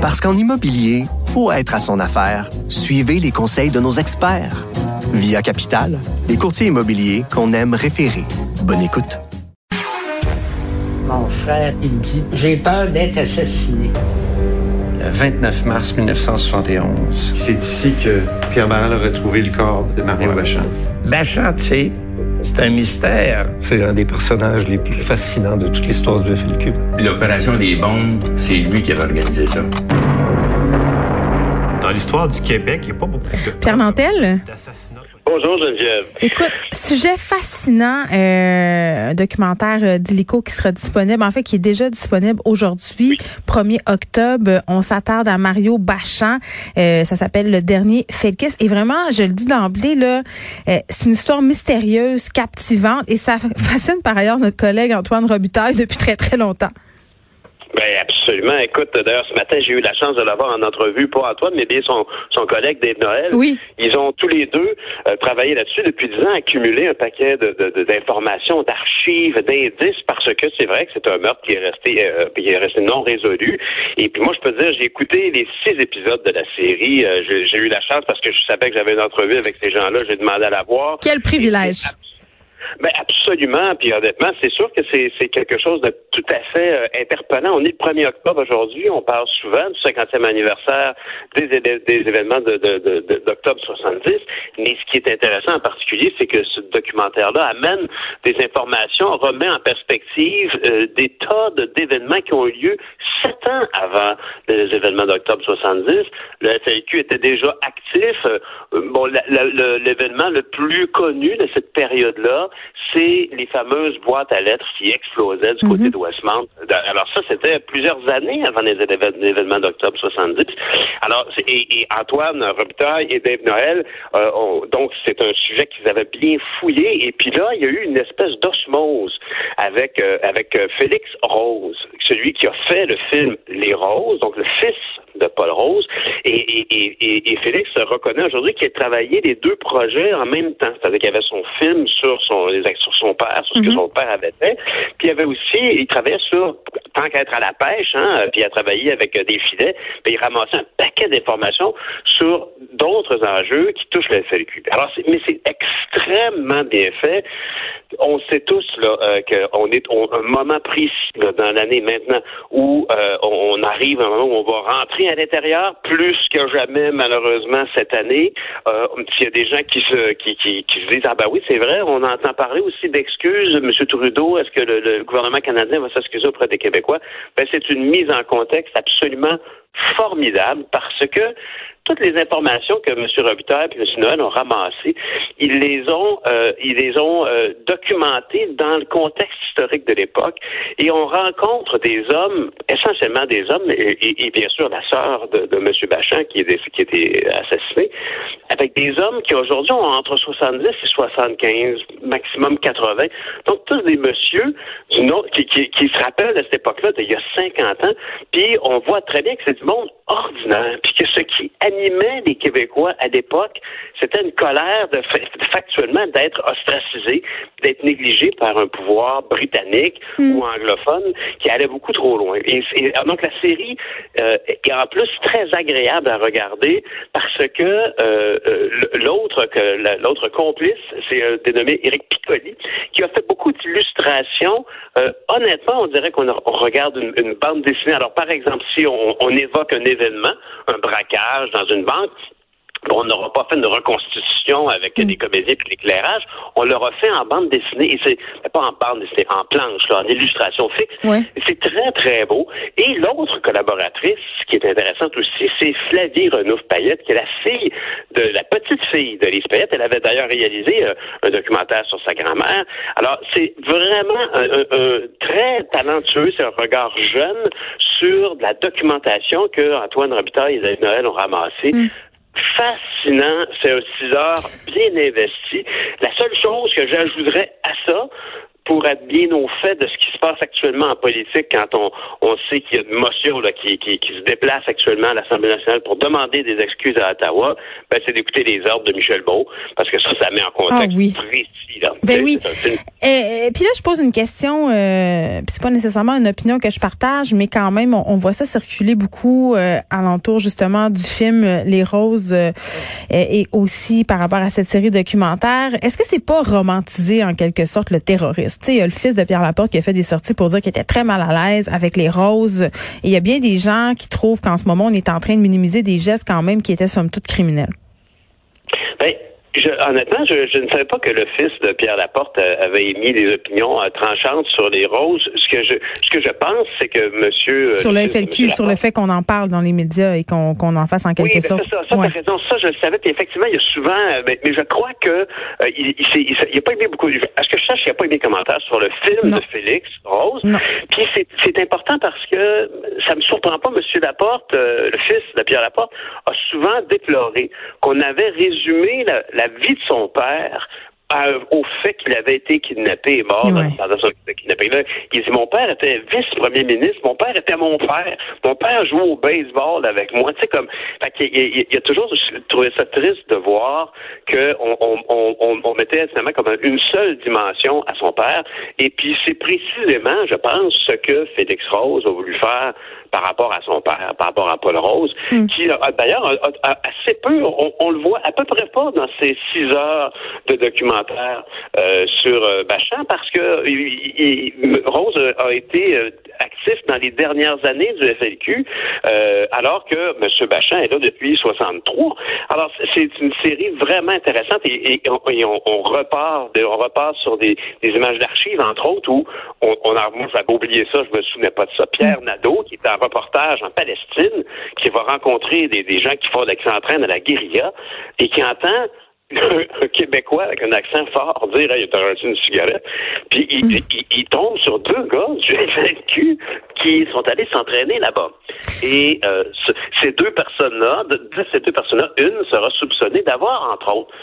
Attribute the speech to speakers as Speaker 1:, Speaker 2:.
Speaker 1: Parce qu'en immobilier, faut être à son affaire. Suivez les conseils de nos experts. Via Capital, les courtiers immobiliers qu'on aime référer. Bonne écoute.
Speaker 2: Mon frère, il me dit J'ai peur d'être assassiné.
Speaker 3: Le 29 mars 1971. C'est ici que Pierre Barral a retrouvé le corps de Mario Bachand.
Speaker 4: Bachand, tu sais, c'est un mystère.
Speaker 3: C'est un des personnages les plus fascinants de toute l'histoire du FLQ.
Speaker 5: L'opération des bombes, c'est lui qui avait organisé ça.
Speaker 6: Dans l'histoire du Québec, il n'y a pas beaucoup de
Speaker 7: Pierre Mantel?
Speaker 8: Bonjour Geneviève.
Speaker 7: Écoute, sujet fascinant, euh, un documentaire euh, d'Illico qui sera disponible, en fait qui est déjà disponible aujourd'hui, 1er octobre. On s'attarde à Mario Bachand. Euh, ça s'appelle Le Dernier Felkis. Et vraiment, je le dis d'emblée, là, euh, c'est une histoire mystérieuse, captivante, et ça fascine par ailleurs notre collègue Antoine Robitaille depuis très très longtemps.
Speaker 8: Ben absolument. Écoute, d'ailleurs, ce matin, j'ai eu la chance de l'avoir en entrevue, pas Antoine, mais bien son, son collègue Dave Noël.
Speaker 7: Oui.
Speaker 8: Ils ont tous les deux euh, travaillé là-dessus depuis dix ans, accumulé un paquet de, de, d'informations, d'archives, d'indices, parce que c'est vrai que c'est un meurtre qui est resté euh, qui est resté non résolu. Et puis moi, je peux dire, j'ai écouté les six épisodes de la série. Euh, j'ai, j'ai eu la chance parce que je savais que j'avais une entrevue avec ces gens-là. J'ai demandé à la voir.
Speaker 7: Quel privilège.
Speaker 8: Ben absolument. Puis honnêtement, c'est sûr que c'est, quelque chose de tout à fait euh, interpellant. On est le 1er octobre aujourd'hui. On parle souvent du 50e anniversaire des, des, événements de, de, de, d'octobre 70. Mais ce qui est intéressant en particulier, c'est que ce documentaire-là amène des informations, remet en perspective euh, des tas de, d'événements qui ont eu lieu sept ans avant les événements d'octobre 70. Le FLQ était déjà actif. Euh, bon, l'événement le plus connu de cette période-là, c'est les fameuses boîtes à lettres qui explosaient du côté de Westmount. Alors ça, c'était plusieurs années avant les, évén- les événements d'octobre 70. Alors, et, et Antoine Robitaille et Dave Noël, euh, ont- donc c'est un sujet qu'ils avaient bien fouillé. Et puis là, il y a eu une espèce d'osmose avec euh, avec euh, Félix Rose, celui qui a fait le film Les Roses, donc le fils de Paul Rose. Et, et, et, et- et Félix reconnaît aujourd'hui qu'il a travaillé les deux projets en même temps. C'est-à-dire qu'il avait son film sur son, sur son père, sur ce que son père avait fait. Puis il avait aussi, il travaillait sur, tant qu'être à la pêche, hein, puis il a travaillé avec euh, des filets, puis il ramassait un paquet d'informations sur d'autres enjeux qui touchent le FLQ. Alors, mais c'est extrêmement bien fait. On sait tous là euh, qu'on est au- un moment précis dans l'année maintenant où euh, on, on arrive à un moment où on va rentrer à l'intérieur plus que jamais malheureusement cette année. Euh, S'il y a des gens qui se qui, qui, qui se disent ah ben oui c'est vrai on entend parler aussi d'excuses Monsieur Trudeau est-ce que le, le gouvernement canadien va s'excuser auprès des Québécois? Ben c'est une mise en contexte absolument formidable parce que toutes les informations que M. Robitaille et M. Noël ont ramassées, ils les ont, euh, ils les ont euh, documentées dans le contexte historique de l'époque. Et on rencontre des hommes, essentiellement des hommes, et, et- et bien sûr la sœur de, de M. Bachand qui, est, qui a été assassiné, avec des hommes qui aujourd'hui ont entre 70 et 75, maximum 80. Donc tous des messieurs du qui, qui, qui se rappellent de cette époque-là, d'il y a 50 ans, puis on voit très bien que c'est du monde ordinaire, puis que ce qui animait les Québécois à l'époque, c'était une colère de fa- factuellement d'être ostracisé, d'être négligé par un pouvoir britannique ou anglophone qui allait beaucoup trop loin. Et, et- donc la série euh, est en plus très agréable à regarder parce que euh, euh, l'autre que la- l'autre complice, c'est un dénommé Éric Piccoli, qui a fait beaucoup d'illustrations. Euh, honnêtement, on dirait qu'on regarde une, une bande dessinée. Alors, par exemple, si on, on évoque un événement, un braquage dans une banque, on n'aura pas fait une reconstitution avec des comédiens et l'éclairage. On l'aura fait en bande dessinée. Et c'est pas en bande dessinée, en planche, là, en illustration fixe.
Speaker 7: Ouais.
Speaker 8: C'est très, très beau. Et l'autre collaboratrice, qui est intéressante aussi, c'est Flavie Renouf-Payette, qui est la fille de la petite fille de Lise Payette. Elle avait d'ailleurs réalisé euh, un documentaire sur sa grand-mère. Alors, c'est vraiment un, un- un très talentueux, c'est un regard jeune sur de la documentation que Antoine Robitaille et Noël ont ramassé fascinant. C'est un 6 heures bien investi. La seule chose que j'ajouterais à ça, pour être bien au fait de ce qui se passe actuellement en politique quand on, on sait qu'il y a une motion là, qui, qui, qui se déplace actuellement à l'Assemblée nationale pour demander des excuses à Ottawa, ben, c'est d'écouter les ordres de Michel Beau, parce que ça, ça met en contexte
Speaker 7: Ah oui.
Speaker 8: précis. Là.
Speaker 7: Ben oui. Euh, puis là, je pose une question. Euh, c'est pas nécessairement une opinion que je partage, mais quand même, on, voit ça circuler beaucoup euh, alentour justement du film euh, Les Roses euh, et, et aussi par rapport à cette série documentaire. Est-ce que c'est pas romantisé en quelque sorte le terrorisme? Tu sais, il y a le fils de Pierre Laporte qui a fait des sorties pour dire qu'il était très mal à l'aise avec les roses. Et il y a bien des gens qui trouvent qu'en ce moment, on est en train de minimiser des gestes quand même qui étaient somme toute criminels.
Speaker 8: Ben, je, honnêtement, je, je ne savais pas que le fils de Pierre Laporte euh, avait émis des opinions euh, tranchantes sur les roses. Ce que je, ce que je pense, c'est que Monsieur euh,
Speaker 7: Sur le
Speaker 8: de
Speaker 7: FLQ, sur le fait qu'on en parle dans les médias et qu'on qu'on en fasse en quelque
Speaker 8: oui, ben,
Speaker 7: sorte.
Speaker 8: ça, ça
Speaker 7: Ouais.
Speaker 8: raison, ça je le savais, puis effectivement, il y a souvent, mais, mais je crois que euh, il, il, a pas aimé beaucoup, à ce que je sache, il n'a pas aimé les commentaires sur le film
Speaker 7: Non.
Speaker 8: de Félix Rose,
Speaker 7: Non.
Speaker 8: puis c'est, c'est important parce que ça me surprend pas, Monsieur Laporte, euh, le fils de Pierre Laporte, a souvent déploré qu'on avait résumé la, la vie de son père à- au fait qu'il avait été kidnappé et mort
Speaker 7: Ouais.
Speaker 8: dans. Là, il dit mon père était vice-premier ministre, mon père était mon père, mon père jouait au baseball avec moi. Tu sais comme, fait il, il- il a toujours trouvé ça triste de voir que on, on, on, mettait finalement comme une seule dimension à son père. Et puis c'est précisément, je pense, ce que Félix Rose a voulu faire par rapport à son père, par rapport à Paul Rose, qui a- d'ailleurs assez peu, on, on le voit à peu près pas dans ces six heures de euh, sur euh, Bachand, parce que il- il- Rose a, été euh, actif dans les dernières années du FLQ, euh, alors que M. Bachand est là depuis 63. Alors c'est une série vraiment intéressante et, et on, et on- on repart, on repart sur des, des images d'archives entre autres où on, on a, moi j'avais oublié ça, je me souvenais pas de ça. Pierre Nadeau qui est en reportage en Palestine, qui va rencontrer des, des gens qui font de s'entraînent à la guérilla et qui entend un Québécois avec un accent fort dire hey, t'as une cigarette. Puis il, il- il tombe sur deux gars du FLQ qui sont allés s'entraîner là-bas. Et euh, ce- ces deux personnes-là, de, de ces deux personnes-là, une sera soupçonnée d'avoir, entre autres,